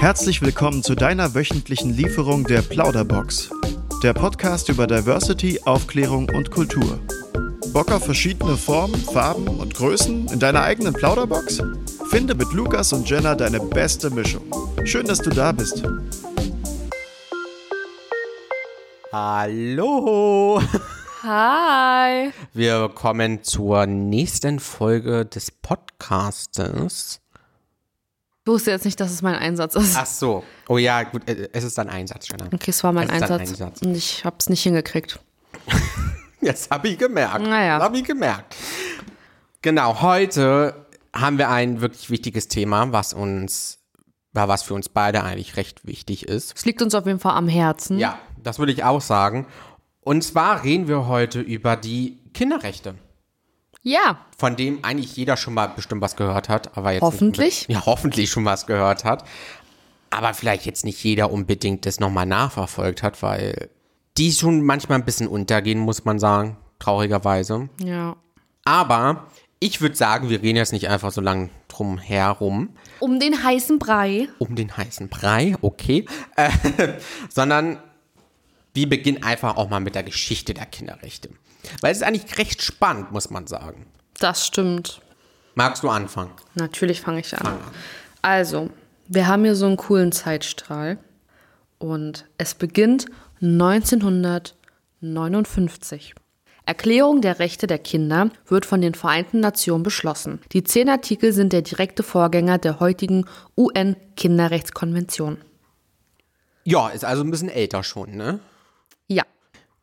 Herzlich willkommen zu deiner wöchentlichen Lieferung der Plauderbox. Der Podcast über Diversity, Aufklärung und Kultur. Bock auf verschiedene Formen, Farben und Größen in deiner eigenen Plauderbox? Finde mit Lukas und Jenna deine beste Mischung. Schön, dass du da bist. Hallo! Hi! Wir kommen zur nächsten Folge des Podcastes. Ich wusste jetzt nicht, dass es mein Einsatz ist. Ach so. Oh ja, gut, äh, es ist dein Einsatz, Jenna. Okay, es war mein Es Einsatz, Einsatz. und ich habe es nicht hingekriegt. Jetzt habe ich gemerkt. Naja. Habe ich gemerkt. Genau, heute haben wir ein wirklich wichtiges Thema, was uns, was für uns beide eigentlich recht wichtig ist. Es liegt uns auf jeden Fall am Herzen. Ja, das würde ich auch sagen. Und zwar reden wir heute über die Kinderrechte. Ja, von dem eigentlich jeder schon mal bestimmt was gehört hat, aber jetzt Hoffentlich. Nicht, ja, hoffentlich schon was gehört hat, aber vielleicht jetzt nicht jeder unbedingt das nochmal nachverfolgt hat, weil die schon manchmal ein bisschen untergehen, muss man sagen, traurigerweise. ja. Aber ich würde sagen, wir reden jetzt nicht einfach so lang drum herum, Um den heißen Brei. um den heißen Brei, okay, äh, sondern wir beginnen einfach auch mal mit der Geschichte der Kinderrechte. Weil es ist eigentlich recht spannend, muss man sagen. Das stimmt. Magst du anfangen? Natürlich fange ich an. Fang an. Also, wir haben hier so einen coolen Zeitstrahl. Und es beginnt 1959. Erklärung der Rechte der Kinder wird von den Vereinten Nationen beschlossen. Die zehn Artikel sind der direkte Vorgänger der heutigen UN-Kinderrechtskonvention. Ja, ist also ein bisschen älter schon, ne? Ja,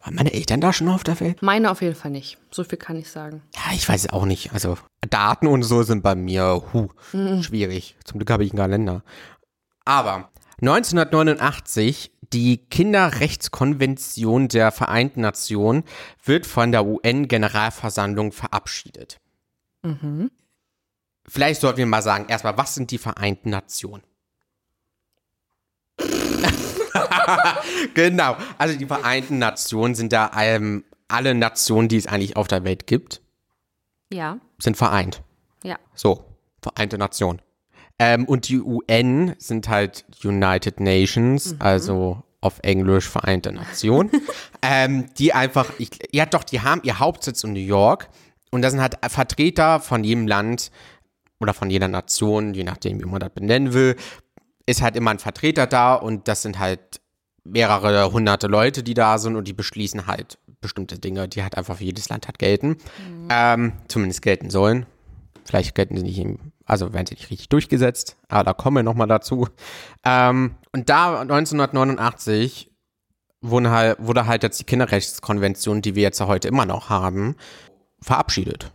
Waren meine Eltern da schon auf der Welt? meine auf jeden Fall nicht. So viel kann ich sagen. Ja, ich weiß es auch nicht. Also Daten und so sind bei mir hu, schwierig. Zum Glück habe ich einen Kalender. Aber 1989, die Kinderrechtskonvention der Vereinten Nationen wird von der UN-Generalversammlung verabschiedet. Vielleicht sollten wir mal sagen, erstmal, was sind die Vereinten Nationen? genau, also die Vereinten Nationen sind da ähm, alle Nationen, die es eigentlich auf der Welt gibt, Ja, sind vereint. ja. So, Vereinte Nationen. Ähm, und die UN sind halt United Nations, also auf Englisch Vereinte Nationen, ähm, die einfach, ich, ja doch, die haben ihr Hauptsitz in New York und da sind halt Vertreter von jedem Land oder von jeder Nation, je nachdem, wie man das benennen will, ist halt immer ein Vertreter da und das sind halt mehrere hunderte Leute, die da sind und die beschließen halt bestimmte Dinge, die halt einfach für jedes Land halt gelten. Ähm, zumindest gelten sollen. Vielleicht gelten sie nicht, im, also werden sie nicht richtig durchgesetzt, aber da kommen wir nochmal dazu. Ähm, und da 1989 wurden halt, wurde halt jetzt die Kinderrechtskonvention, die wir jetzt ja heute immer noch haben, verabschiedet.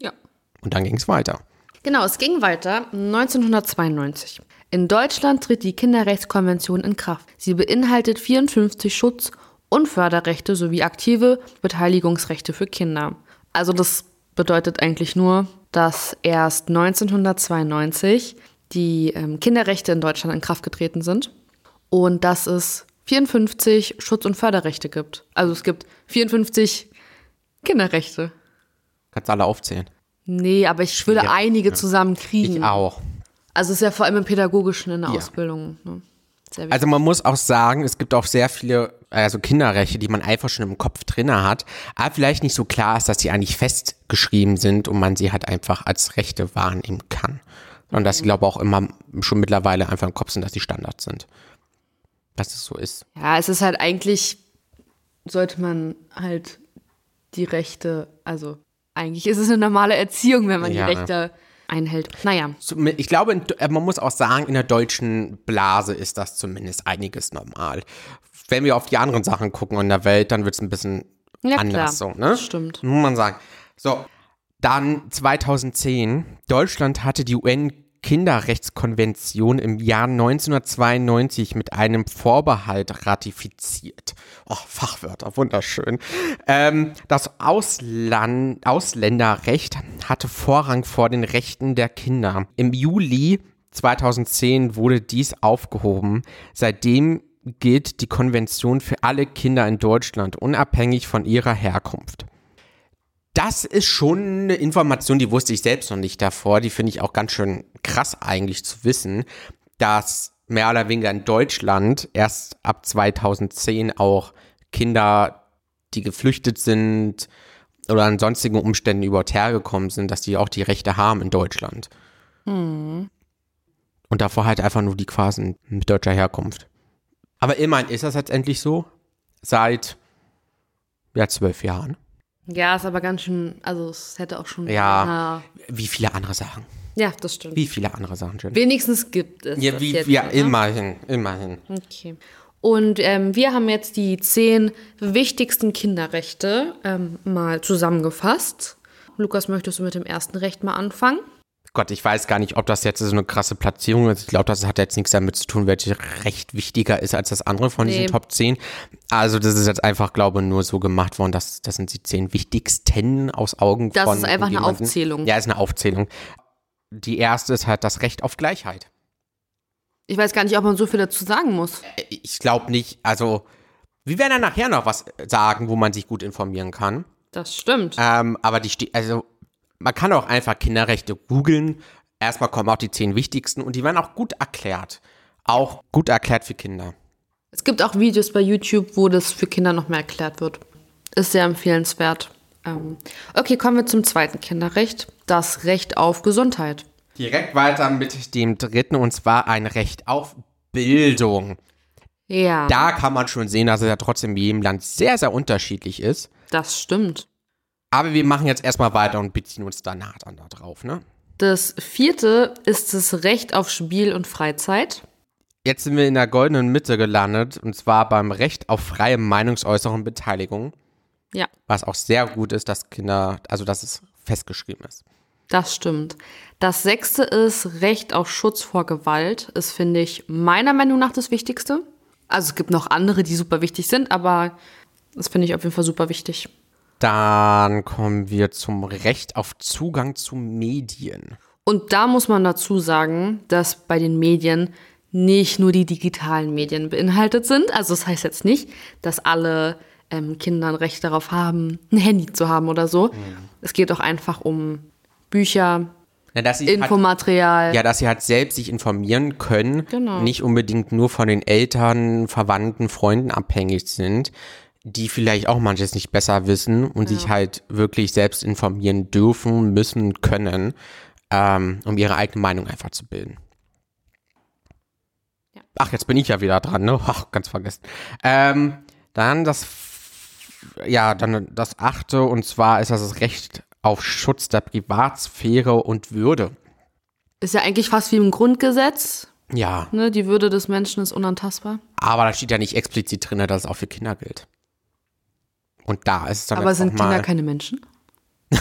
Ja. Und dann ging es weiter. Genau, es ging weiter 1992. In Deutschland tritt die Kinderrechtskonvention in Kraft. Sie beinhaltet 54 Schutz- und Förderrechte sowie aktive Beteiligungsrechte für Kinder. Also das bedeutet eigentlich nur, dass erst 1992 die ähm, Kinderrechte in Deutschland in Kraft getreten sind und dass es 54 Schutz- und Förderrechte gibt. Also es gibt 54 Kinderrechte. Kannst alle aufzählen. Nee, aber ich würde Ja, einige ja. zusammen kriegen. Ich auch. Also es ist ja vor allem im Pädagogischen in der Ja. Ausbildung. Ne? Also man muss auch sagen, es gibt auch sehr viele also Kinderrechte, die man einfach schon im Kopf drinne hat, aber vielleicht nicht so klar ist, dass sie eigentlich festgeschrieben sind und man sie halt einfach als Rechte wahrnehmen kann. Sondern dass sie, glaube ich, auch immer schon mittlerweile einfach im Kopf sind, dass sie Standards sind. Dass es so ist. ja, es ist halt eigentlich, sollte man halt die Rechte, also eigentlich ist es eine normale Erziehung, wenn man Ja. die Rechte einhält. Naja, Ich glaube, man muss auch sagen, in der deutschen Blase ist das zumindest einiges normal. Wenn wir auf die anderen Sachen gucken in der Welt, dann wird es ein bisschen ja anders klar, so, ne? das stimmt. Muss man sagen. So, dann 2010. Deutschland hatte die UN-Kinderrechtskonvention im Jahr 1992 mit einem Vorbehalt ratifiziert. Oh, Fachwörter, wunderschön. Ähm, das Ausland Ausländerrecht hatte Vorrang vor den Rechten der Kinder. Im Juli 2010 wurde dies aufgehoben. Seitdem gilt die Konvention für alle Kinder in Deutschland, unabhängig von ihrer Herkunft. Das ist schon eine Information, die wusste ich selbst noch nicht davor. Die finde ich auch ganz schön krass eigentlich zu wissen, dass mehr oder weniger in Deutschland erst ab 2010 auch Kinder, die geflüchtet sind oder an sonstigen Umständen überhaupt hergekommen sind, dass die auch die Rechte haben in Deutschland. Und davor halt einfach nur die quasi mit deutscher Herkunft. Aber immerhin ist das jetzt endlich so. Seit ja, zwölf Jahren. Ja, ist aber ganz schön, also es hätte auch schon. Ja, wie viele andere Sachen. Ja, das stimmt. Wie viele andere Sachen, Jen. Wenigstens gibt es. Ja, wie, jetzt, ja immerhin, immerhin. Okay. Und ähm, wir haben jetzt die zehn wichtigsten Kinderrechte ähm, mal zusammengefasst. Lukas, möchtest du mit dem ersten Recht mal anfangen? Gott, ich weiß gar nicht, ob das jetzt so eine krasse Platzierung ist. Ich glaube, das hat jetzt nichts damit zu tun, welches Recht wichtiger ist als das andere von Nee. diesen Top 10. Also das ist jetzt einfach, glaube ich, nur so gemacht worden, dass das sind die zehn wichtigsten aus Augen Das von ist einfach eine. Aufzählung. Ja, ist eine Aufzählung. Die erste ist halt das Recht auf Gleichheit. Ich weiß gar nicht, ob man so viel dazu sagen muss. Ich glaube nicht, also wir werden ja nachher noch was sagen, wo man sich gut informieren kann. Das stimmt. Ähm, aber die also man kann auch einfach Kinderrechte googeln. Erstmal kommen auch die zehn wichtigsten und die werden auch gut erklärt. Auch gut erklärt für Kinder. Es gibt auch Videos bei YouTube, wo das für Kinder noch mehr erklärt wird. Ist sehr empfehlenswert. Ähm, okay, kommen wir zum zweiten Kinderrecht. Das Recht auf Gesundheit. Direkt weiter mit dem dritten und zwar ein Recht auf Bildung. Ja, Da kann man schon sehen, dass es ja trotzdem in jedem Land sehr, sehr unterschiedlich ist. das stimmt. Aber wir machen jetzt erstmal weiter und beziehen uns danach dann da drauf, ne? Das vierte ist das Recht auf Spiel und Freizeit. Jetzt sind wir in der goldenen Mitte gelandet und zwar beim Recht auf freie Meinungsäußerung und Beteiligung. Ja, Was auch sehr gut ist, dass Kinder, also dass es festgeschrieben ist. das stimmt. Das sechste ist Recht auf Schutz vor Gewalt. Ist, finde ich, meiner Meinung nach das Wichtigste. Also es gibt noch andere, die super wichtig sind, aber das finde ich auf jeden Fall super wichtig. Dann kommen wir zum Recht auf Zugang zu Medien. Und da muss man dazu sagen, dass bei den Medien nicht nur die digitalen Medien beinhaltet sind. Also das heißt jetzt nicht, dass alle ähm, Kinder ein Recht darauf haben, ein Handy zu haben oder so. Es geht auch einfach um Bücher, Na, dass sie halt, Infomaterial. ja, dass sie halt selbst sich informieren können, Genau. nicht unbedingt nur von den Eltern, Verwandten, Freunden abhängig sind, die vielleicht auch manches nicht besser wissen und sich halt wirklich selbst informieren dürfen, müssen, können, ähm, um ihre eigene Meinung einfach zu bilden. Ja. Ach, jetzt bin ich ja wieder dran, ne? Ach, ganz vergessen. Ähm, dann das, ja, dann das achte, und zwar ist das das Recht auf Schutz der Privatsphäre und Würde. Ist ja eigentlich fast wie im Grundgesetz. Ja, Ne? Die Würde des Menschen ist unantastbar. aber da steht ja nicht explizit drin, dass es auch für Kinder gilt. Und da ist es dann Aber jetzt sind Kinder keine Menschen?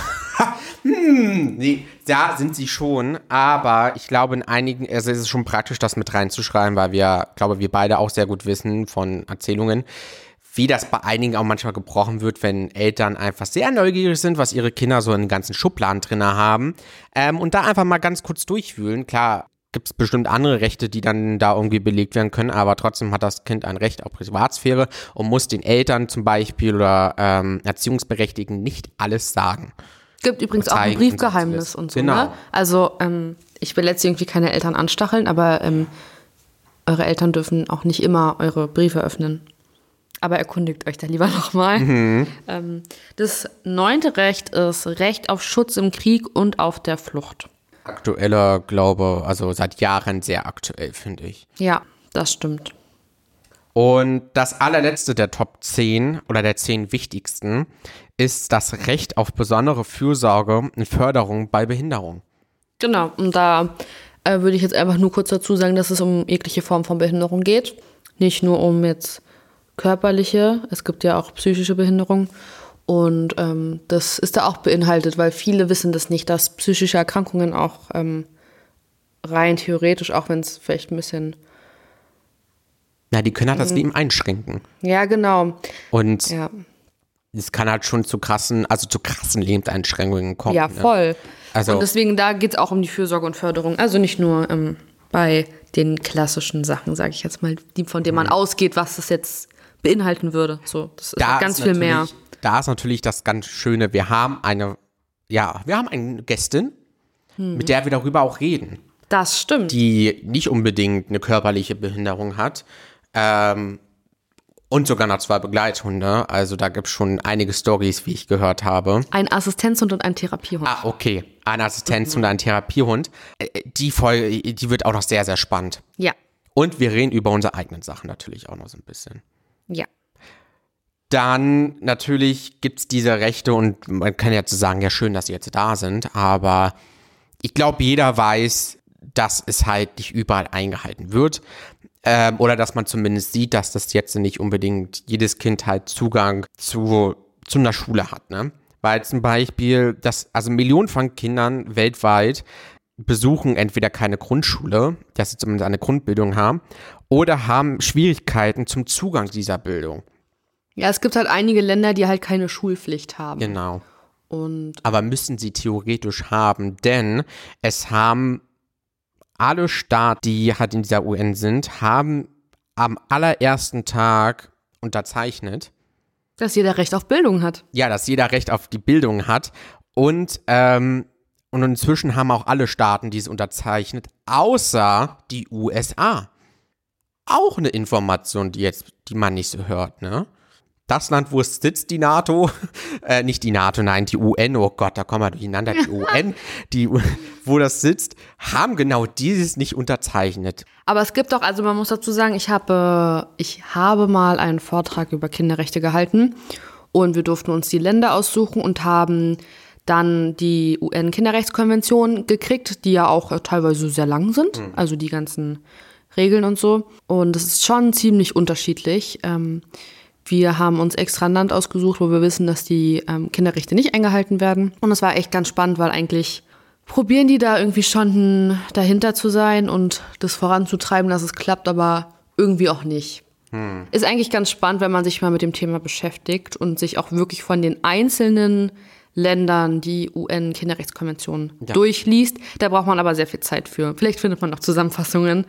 Nee, da sind sie schon, aber ich glaube in einigen, also es ist schon praktisch, das mit reinzuschreiben, weil wir, glaube wir beide auch sehr gut wissen von Erzählungen, wie das bei einigen auch manchmal gebrochen wird, wenn Eltern einfach sehr neugierig sind, was ihre Kinder so in den ganzen Schubladen drin haben ähm, und da einfach mal ganz kurz durchwühlen. Klar, gibt es bestimmt andere Rechte, die dann da irgendwie belegt werden können, aber trotzdem hat das Kind ein Recht auf Privatsphäre und muss den Eltern zum Beispiel oder ähm, Erziehungsberechtigten nicht alles sagen. Gibt übrigens auch ein Briefgeheimnis und so. Genau. Ne? Also, ähm, ich will jetzt irgendwie keine Eltern anstacheln, aber ähm, eure Eltern dürfen auch nicht immer eure Briefe öffnen. Aber erkundigt euch da lieber nochmal. Mhm. Ähm, das neunte Recht ist Recht auf Schutz im Krieg und auf der Flucht. Aktueller Glaube, also seit Jahren sehr aktuell, finde ich. Ja, das stimmt. Und das allerletzte der Top 10 oder der 10 wichtigsten ist das Recht auf besondere Fürsorge und Förderung bei Behinderung. Genau, und da äh, würde ich jetzt einfach nur kurz dazu sagen, dass es um jegliche Form von Behinderung geht. Nicht nur um jetzt körperliche, es gibt ja auch psychische Behinderung. Und ähm, das ist da auch beinhaltet, weil viele wissen das nicht, dass psychische Erkrankungen auch ähm, rein theoretisch, auch wenn es vielleicht ein bisschen. Na, die können halt Mhm. das Leben einschränken. Ja, genau. Und Ja, es kann halt schon zu krassen, also zu krassen Lebenseinschränkungen kommen. ja ne? voll. Also- und deswegen, da geht es auch um die Fürsorge und Förderung. Also nicht nur ähm, bei den klassischen Sachen, sage ich jetzt mal, die, von denen man ausgeht, was das jetzt beinhalten würde. So, das ist Mhm. Da ganz ist viel mehr. Da ist natürlich das ganz Schöne, wir haben eine, ja, wir haben eine Gästin, Mhm. mit der wir darüber auch reden. Das stimmt. die nicht unbedingt eine körperliche Behinderung hat. Ähm, und sogar noch zwei Begleithunde. Also da gibt es schon einige Stories, wie ich gehört habe. ein Assistenzhund und ein Therapiehund. Ah, okay. Ein Assistenz und ein Therapiehund. Äh, Die Folge, die wird auch noch sehr, sehr spannend. Ja. Und wir reden über unsere eigenen Sachen natürlich auch noch so ein bisschen. Ja. Dann natürlich gibt's diese Rechte und man kann jetzt sagen, ja schön, dass sie jetzt da sind, aber ich glaube, jeder weiß, dass es halt nicht überall eingehalten wird. Ähm, oder dass man zumindest sieht, dass das jetzt nicht unbedingt jedes Kind halt Zugang zu, zu einer Schule hat. Ne? Weil zum Beispiel, dass, also Millionen von Kindern weltweit besuchen entweder keine Grundschule, dass sie zumindest eine Grundbildung haben, oder haben Schwierigkeiten zum Zugang dieser Bildung. Ja, es gibt halt einige Länder, die halt keine Schulpflicht haben. Genau. Und Aber müssen sie theoretisch haben, denn es haben alle Staaten, die halt in dieser UN sind, haben am allerersten Tag unterzeichnet, dass jeder Recht auf Bildung hat. ja, dass jeder Recht auf die Bildung hat und ähm, und inzwischen haben auch alle Staaten dies unterzeichnet, außer die USA. Auch eine Information, die jetzt, die man nicht so hört, ne? Das Land, wo es sitzt, die NATO, äh, nicht die NATO, nein, die UN, oh Gott, da kommen wir durcheinander, die UN, die, wo das sitzt, haben genau dieses nicht unterzeichnet. Aber es gibt auch, also man muss dazu sagen, ich habe, ich habe mal einen Vortrag über Kinderrechte gehalten und wir durften uns die Länder aussuchen und haben dann die UN-Kinderrechtskonvention gekriegt, die ja auch äh, teilweise sehr lang sind, also die ganzen Regeln und so. Und es ist schon ziemlich unterschiedlich. Ähm, wir haben uns extra ein Land ausgesucht, wo wir wissen, dass die ähm, Kinderrechte nicht eingehalten werden. Und es war echt ganz spannend, weil eigentlich probieren die da irgendwie schon dahinter zu sein und das voranzutreiben, dass es klappt, aber irgendwie auch nicht. Ist eigentlich ganz spannend, wenn man sich mal mit dem Thema beschäftigt und sich auch wirklich von den einzelnen Ländern die UN-Kinderrechtskonvention durchliest. Da braucht man aber sehr viel Zeit für. Vielleicht findet man noch Zusammenfassungen.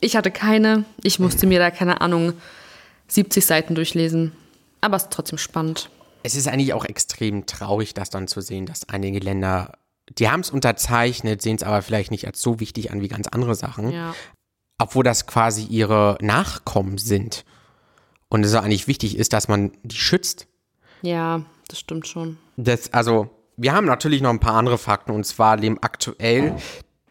Ich hatte keine. Ich musste mir da, keine Ahnung, 70 Seiten durchlesen. Aber es ist trotzdem spannend. Es ist eigentlich auch extrem traurig, das dann zu sehen, dass einige Länder, die haben es unterzeichnet, sehen es aber vielleicht nicht als so wichtig an wie ganz andere Sachen. Ja. obwohl das quasi ihre Nachkommen sind. Und es eigentlich wichtig ist, dass man die schützt. Ja, das stimmt schon. Das, also, wir haben natürlich noch ein paar andere Fakten und zwar leben aktuell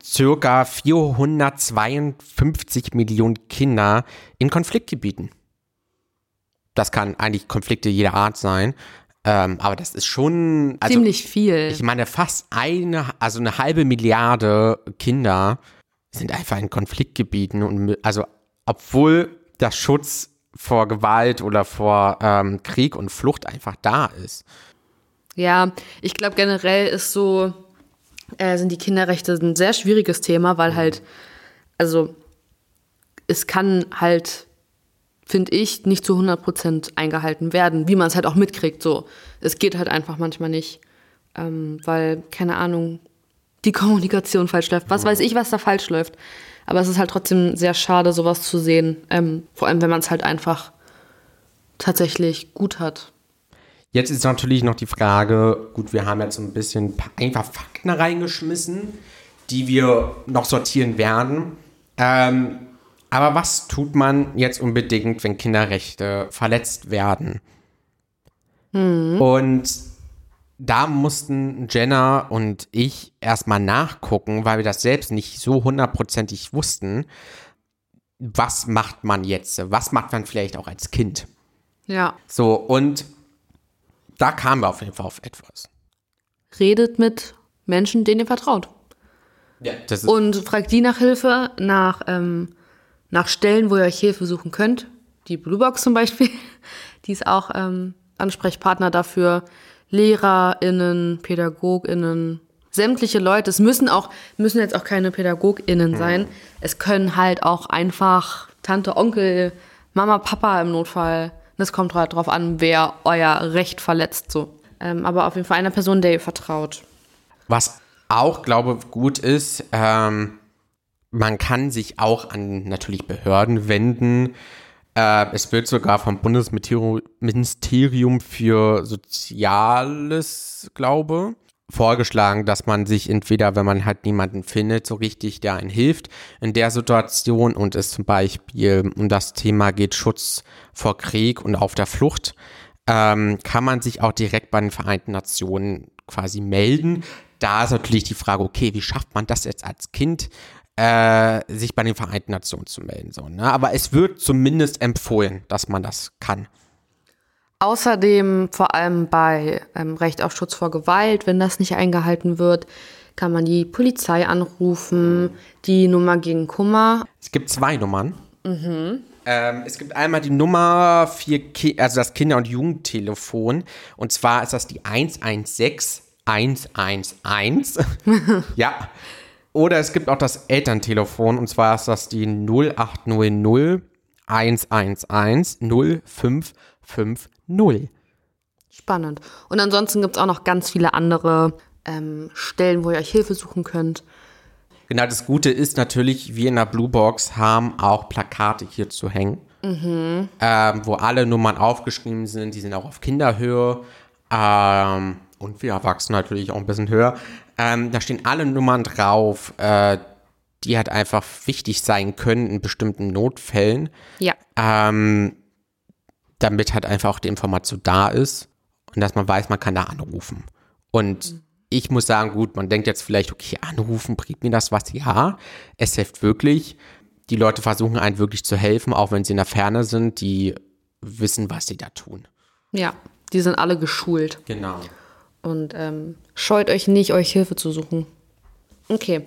circa 452 Millionen Kinder in Konfliktgebieten. Das kann eigentlich Konflikte jeder Art sein. Ähm, aber das ist schon. Also, Ziemlich viel. ich meine, fast eine, also eine halbe Milliarde Kinder sind einfach in Konfliktgebieten und also obwohl der Schutz vor Gewalt oder vor ähm, Krieg und Flucht einfach da ist. Ja, ich glaube generell ist so, äh, sind die Kinderrechte ein sehr schwieriges Thema, weil halt, also es kann halt, finde ich, nicht zu 100% eingehalten werden, wie man es halt auch mitkriegt. So, es geht halt einfach manchmal nicht, ähm, weil, keine Ahnung, die Kommunikation falsch läuft. Was weiß ich, was da falsch läuft. Aber es ist halt trotzdem sehr schade, sowas zu sehen. Ähm, vor allem, wenn man es halt einfach tatsächlich gut hat. Jetzt ist natürlich noch die Frage, gut, wir haben jetzt so ein bisschen einfach Fakten reingeschmissen, die wir noch sortieren werden. Ähm, aber was tut man jetzt unbedingt, wenn Kinderrechte verletzt werden? Und da mussten Jenna und ich erstmal nachgucken, weil wir das selbst nicht so hundertprozentig wussten. Was macht man jetzt? Was macht man vielleicht auch als Kind? Ja. So, und da kamen wir auf jeden Fall auf etwas. Redet mit Menschen, denen ihr vertraut. Ja, das ist, Und fragt die nach Hilfe, nach, ähm, nach Stellen, wo ihr euch Hilfe suchen könnt. Die Bluebox zum Beispiel, die ist auch ähm, Ansprechpartner dafür. LehrerInnen, PädagogInnen, sämtliche Leute. Es müssen auch, müssen jetzt auch keine PädagogInnen sein. Es können halt auch einfach Tante, Onkel, Mama, Papa im Notfall. Das kommt halt drauf an, wer euer Recht verletzt, so. Ähm, aber auf jeden Fall einer Person, der ihr vertraut. was auch, glaube gut ist, ähm, man kann sich auch an natürlich Behörden wenden. Äh, es wird sogar vom Bundesministerium für Soziales, glaube, vorgeschlagen, dass man sich entweder, wenn man halt niemanden findet, so richtig, der einen hilft in der Situation und es zum Beispiel um das Thema geht Schutz vor Krieg und auf der Flucht, ähm, kann man sich auch direkt bei den Vereinten Nationen quasi melden. Da ist natürlich die Frage, okay, wie schafft man das jetzt als Kind, äh, sich bei den Vereinten Nationen zu melden? So, ne? Aber es wird zumindest empfohlen, dass man das kann. Außerdem, vor allem bei ähm, Recht auf Schutz vor Gewalt, wenn das nicht eingehalten wird, kann man die Polizei anrufen, die Nummer gegen Kummer. Es gibt zwei Nummern. Mhm. Ähm, es gibt einmal die Nummer für Ki also das Kinder- und Jugendtelefon. Und zwar ist das die 116 111. ja. Oder es gibt auch das Elterntelefon. Und zwar ist das die 0800 111 0550. Spannend. Und ansonsten gibt es auch noch ganz viele andere ähm, Stellen, wo ihr euch Hilfe suchen könnt. Genau, das Gute ist natürlich, wir in der Blue Box haben auch Plakate hier zu hängen, mhm. ähm, wo alle Nummern aufgeschrieben sind. Die sind auch auf Kinderhöhe ähm, und wir Erwachsenen natürlich auch ein bisschen höher. Ähm, da stehen alle Nummern drauf, äh, die halt einfach wichtig sein können in bestimmten Notfällen. Ja. Ähm, damit halt einfach auch die Information da ist und dass man weiß, man kann da anrufen. Und mhm. ich muss sagen, gut, man denkt jetzt vielleicht, okay, anrufen, bringt mir das was? Ja, es hilft wirklich. Die Leute versuchen einen wirklich zu helfen, auch wenn sie in der Ferne sind, die wissen, was sie da tun. Ja, die sind alle geschult. Genau. Und ähm, scheut euch nicht, euch Hilfe zu suchen. Okay.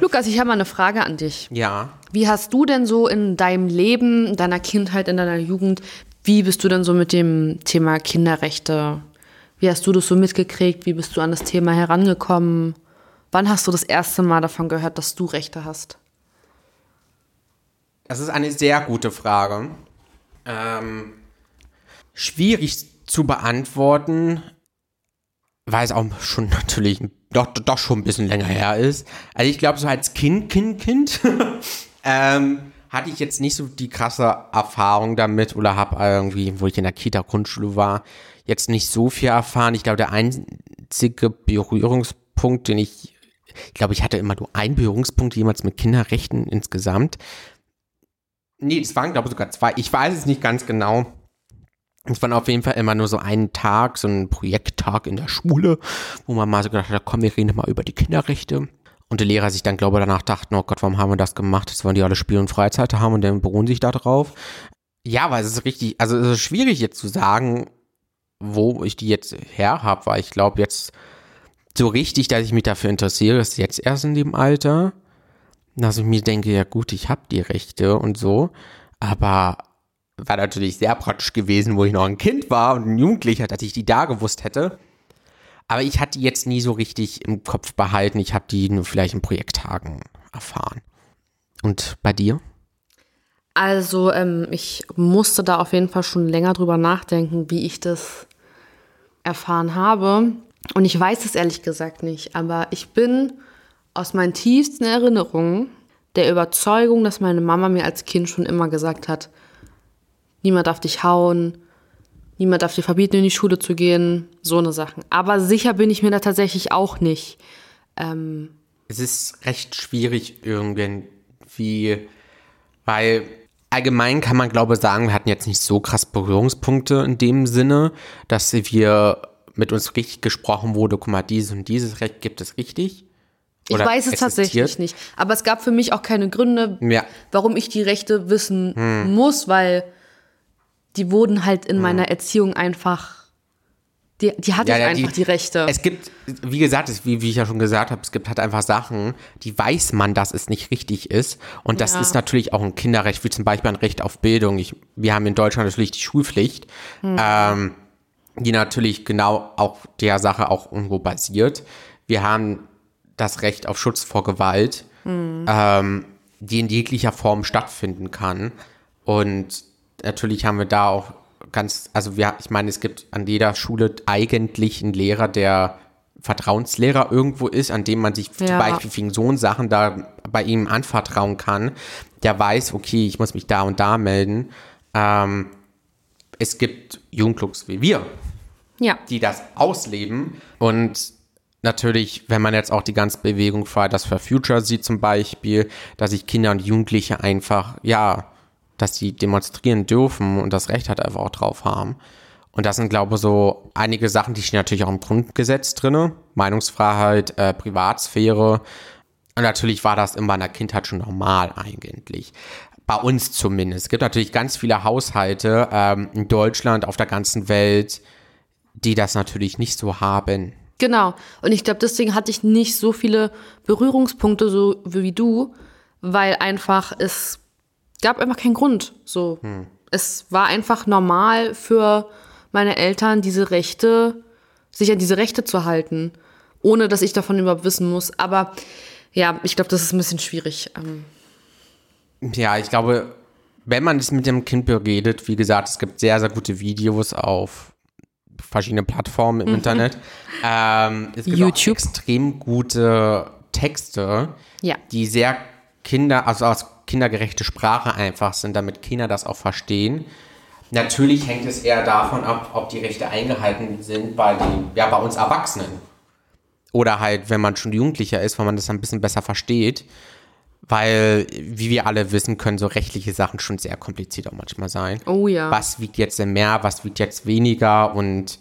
Lukas, ich habe mal eine Frage an dich. Ja. Wie hast du denn so in deinem Leben, deiner Kindheit, in deiner Jugend, wie bist du denn so mit dem Thema Kinderrechte? Wie hast du das so mitgekriegt? Wie bist du an das Thema herangekommen? Wann hast du das erste Mal davon gehört, dass du Rechte hast? Das ist eine sehr gute Frage. Ähm, schwierig zu beantworten, weil es auch schon natürlich doch, doch schon ein bisschen länger her ist. Also ich glaube, so als Kind, Kind, Kind ähm, hatte ich jetzt nicht so die krasse Erfahrung damit oder habe irgendwie, wo ich in der Kita-Grundschule war, jetzt nicht so viel erfahren. Ich glaube, der einzige Berührungspunkt, den ich, ich glaube, ich hatte immer nur einen Berührungspunkt jemals mit Kinderrechten insgesamt. Nee, es waren, glaube ich, sogar zwei. Ich weiß es nicht ganz genau. Es war auf jeden Fall immer nur so ein Tag, so ein Projekttag in der Schule, wo man mal so gedacht hat, komm, wir reden mal über die Kinderrechte. Und die Lehrer sich dann, glaube ich, danach dachten, oh Gott, warum haben wir das gemacht? Das wollen die alle Spiel- und Freizeit haben und dann beruhen sich da drauf. Ja, weil es ist richtig, also es ist schwierig jetzt zu sagen, wo ich die jetzt her habe, weil ich glaube jetzt so richtig, dass ich mich dafür interessiere, ist jetzt erst in dem Alter, dass ich mir denke, ja gut, ich habe die Rechte und so, aber war natürlich sehr praktisch gewesen, wo ich noch ein Kind war und ein Jugendlicher, dass ich die da gewusst hätte. Aber ich hatte die jetzt nie so richtig im Kopf behalten. Ich habe die nur vielleicht in Projekttagen erfahren. Und bei dir? Also, ähm, ich musste da auf jeden Fall schon länger drüber nachdenken, wie ich das erfahren habe. Und ich weiß es ehrlich gesagt nicht, aber ich bin aus meinen tiefsten Erinnerungen der Überzeugung, dass meine Mama mir als Kind schon immer gesagt hat, niemand darf dich hauen, niemand darf dir verbieten, in die Schule zu gehen, so eine Sachen. Aber sicher bin ich mir da tatsächlich auch nicht. Ähm es ist recht schwierig irgendwie, weil allgemein kann man glaube ich sagen, wir hatten jetzt nicht so krass Berührungspunkte in dem Sinne, dass wir mit uns richtig gesprochen wurde, guck mal, dieses und dieses Recht gibt es richtig. Ich weiß es existiert. tatsächlich nicht. Aber es gab für mich auch keine Gründe, ja. warum ich die Rechte wissen hm. muss, weil die wurden halt in meiner Erziehung einfach die, die hatte ja, ich ja, einfach, die, die, Rechte. Es gibt, wie gesagt, wie, wie ich ja schon gesagt habe, es gibt halt einfach Sachen, die weiß man, dass es nicht richtig ist. Und das ja. ist natürlich auch ein Kinderrecht, wie zum Beispiel ein Recht auf Bildung. Ich, wir haben in Deutschland natürlich die Schulpflicht, hm. ähm, die natürlich genau auch der Sache auch irgendwo basiert. Wir haben das Recht auf Schutz vor Gewalt, hm. ähm, die in jeglicher Form stattfinden kann. Und natürlich haben wir da auch ganz, also wir, ich meine, es gibt an jeder Schule eigentlich einen Lehrer, der Vertrauenslehrer irgendwo ist, an dem man sich ja. zum Beispiel wegen so Sachen da bei ihm anvertrauen kann, der weiß, okay, ich muss mich da und da melden. Ähm, es gibt Jugendclubs wie wir, ja. die das ausleben und natürlich, wenn man jetzt auch die ganze Bewegung Fridays for Future sieht zum Beispiel, dass sich Kinder und Jugendliche einfach, ja, dass sie demonstrieren dürfen und das Recht halt einfach auch drauf haben. Und das sind, glaube ich, so einige Sachen, die stehen natürlich auch im Grundgesetz drin. Meinungsfreiheit, äh, Privatsphäre. Und natürlich war das in meiner Kindheit schon normal eigentlich. Bei uns zumindest. Es gibt natürlich ganz viele Haushalte ähm, in Deutschland, auf der ganzen Welt, die das natürlich nicht so haben. Genau. Und ich glaube, deswegen hatte ich nicht so viele Berührungspunkte so wie du, weil einfach es gab einfach keinen Grund. So, hm. es war einfach normal für meine Eltern, diese Rechte, sich an diese Rechte zu halten, ohne dass ich davon überhaupt wissen muss. Aber ja, ich glaube, das ist ein bisschen schwierig. Ähm. Ja, ich glaube, wenn man es mit dem Kind beredet, wie gesagt, es gibt sehr, sehr gute Videos auf verschiedene Plattformen im mhm. Internet. Ähm, es gibt YouTube. extrem gute Texte, ja. die sehr Kinder, also aus kindergerechte Sprache einfach sind, damit Kinder das auch verstehen. Natürlich hängt es eher davon ab, ob die Rechte eingehalten sind bei, den, ja, bei uns Erwachsenen. Oder halt, wenn man schon Jugendlicher ist, weil man das ein bisschen besser versteht. Weil, wie wir alle wissen, können so rechtliche Sachen schon sehr kompliziert auch manchmal sein. Oh ja. Was wiegt jetzt mehr, was wiegt jetzt weniger und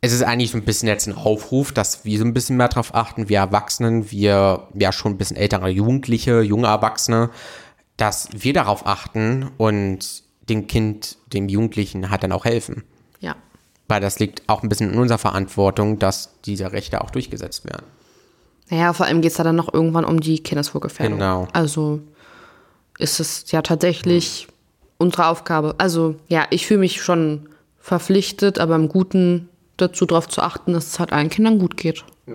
es ist eigentlich so ein bisschen jetzt ein Aufruf, dass wir so ein bisschen mehr darauf achten, wir Erwachsenen, wir ja schon ein bisschen ältere Jugendliche, junge Erwachsene, dass wir darauf achten und dem Kind, dem Jugendlichen halt dann auch helfen. Ja. Weil das liegt auch ein bisschen in unserer Verantwortung, dass diese Rechte auch durchgesetzt werden. Naja, vor allem geht es ja dann noch irgendwann um die Kindeswohlgefährdung. Genau. Also ist es ja tatsächlich mhm. unsere Aufgabe. Also ja, ich fühle mich schon verpflichtet, aber im Guten dazu darauf zu achten, dass es halt allen Kindern gut geht. Ja.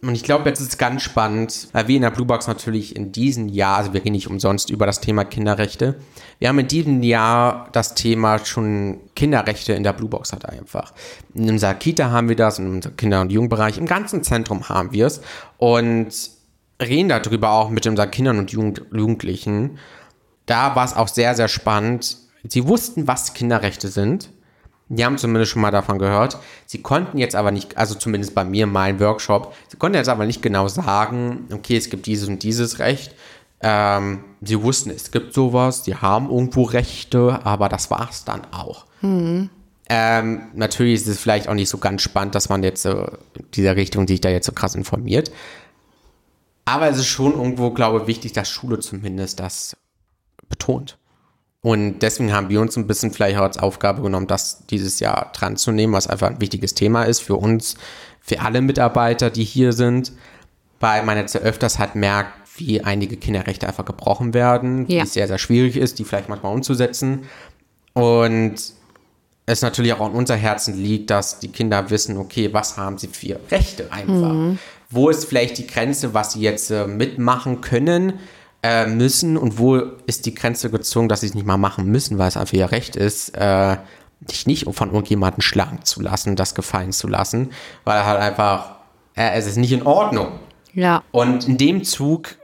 Und ich glaube, jetzt ist es ganz spannend, weil wir in der Bluebox natürlich in diesem Jahr, also wir reden nicht umsonst über das Thema Kinderrechte. Wir haben in diesem Jahr das Thema schon Kinderrechte in der Bluebox hat einfach. In unserer Kita haben wir das, in unserem Kinder- und Jugendbereich, im ganzen Zentrum haben wir es und reden darüber auch mit unseren Kindern und Jugend Jugendlichen. Da war es auch sehr, sehr spannend. Sie wussten, was Kinderrechte sind die haben zumindest schon mal davon gehört. Sie konnten jetzt aber nicht, also zumindest bei mir in meinem Workshop, sie konnten jetzt aber nicht genau sagen, okay, es gibt dieses und dieses Recht. Ähm, sie wussten, es gibt sowas, sie haben irgendwo Rechte, aber das war es dann auch. Mhm. Ähm, natürlich ist es vielleicht auch nicht so ganz spannend, dass man jetzt so in dieser Richtung sich da jetzt so krass informiert. Aber es ist schon irgendwo, glaube ich, wichtig, dass Schule zumindest das betont. Und deswegen haben wir uns ein bisschen vielleicht auch als Aufgabe genommen, das dieses Jahr dran zu nehmen, was einfach ein wichtiges Thema ist für uns, für alle Mitarbeiter, die hier sind, weil man jetzt ja öfters halt merkt, wie einige Kinderrechte einfach gebrochen werden, ja. wie es sehr, sehr schwierig ist, die vielleicht manchmal umzusetzen. Und es natürlich auch an unser Herzen liegt, dass die Kinder wissen, okay, was haben sie für Rechte einfach? Mhm. Wo ist vielleicht die Grenze, was sie jetzt äh, mitmachen können? Äh, müssen und wo ist die Grenze gezogen, dass sie es nicht mal machen müssen, weil es einfach ihr Recht ist, äh, dich nicht von irgendjemandem schlagen zu lassen, das gefallen zu lassen, weil halt einfach, äh, es ist nicht in Ordnung. Ja. Und in dem Zug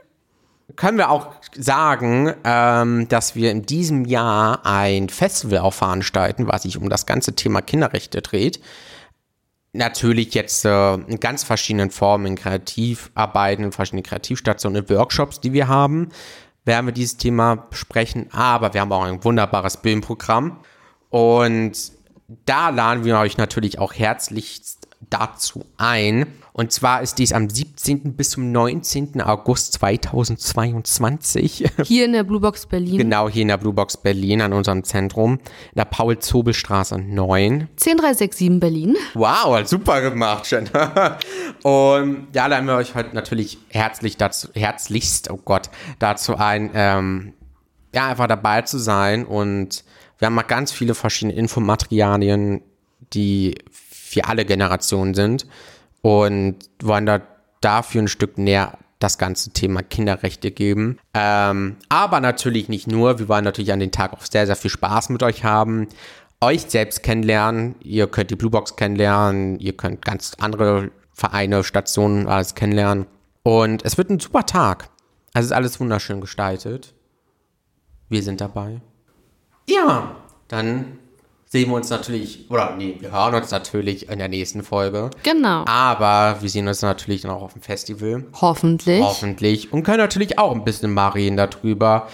können wir auch sagen, ähm, dass wir in diesem Jahr ein Festival auch veranstalten, was sich um das ganze Thema Kinderrechte dreht natürlich jetzt äh, in ganz verschiedenen Formen, in Kreativarbeiten, in verschiedenen Kreativstationen, in Workshops, die wir haben, werden wir dieses Thema besprechen. Aber wir haben auch ein wunderbares Filmprogramm. Und da laden wir euch natürlich auch herzlichst dazu ein. Und zwar ist dies am 17. bis zum 19. August 2022. Hier in der Bluebox Berlin. Genau, hier in der Bluebox Berlin an unserem Zentrum. In der Paul-Zobel-Straße 9. 10367 Berlin. Wow, super gemacht, Jen. Und ja, laden wir euch heute natürlich herzlich dazu, herzlichst, oh Gott, dazu ein, ähm, ja, einfach dabei zu sein. Und wir haben mal ganz viele verschiedene Infomaterialien, die für alle Generationen sind und wollen da dafür ein Stück näher das ganze Thema Kinderrechte geben. Ähm, aber natürlich nicht nur. Wir wollen natürlich an den Tag auch sehr, sehr viel Spaß mit euch haben. Euch selbst kennenlernen. Ihr könnt die Bluebox kennenlernen. Ihr könnt ganz andere Vereine, Stationen, alles kennenlernen. Und es wird ein super Tag. Es ist alles wunderschön gestaltet. Wir sind dabei. Ja, dann sehen wir uns natürlich, oder nee, wir hören uns natürlich in der nächsten Folge. Genau. Aber wir sehen uns natürlich dann auch auf dem Festival. Hoffentlich. Hoffentlich. Und können natürlich auch ein bisschen mal reden darüber.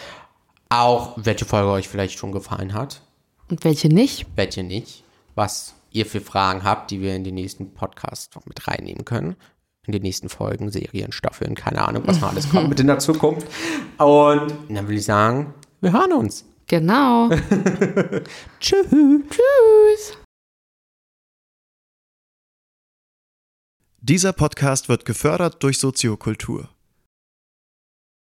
Auch, welche Folge euch vielleicht schon gefallen hat. Und welche nicht? Welche nicht. Was ihr für Fragen habt, die wir in den nächsten Podcast noch mit reinnehmen können. In den nächsten Folgen, Serien, Staffeln, keine Ahnung, was noch alles kommt mit in der Zukunft. Und dann will ich sagen, wir hören uns. Genau. Tschüss. Tschüss. Dieser Podcast wird gefördert durch Soziokultur.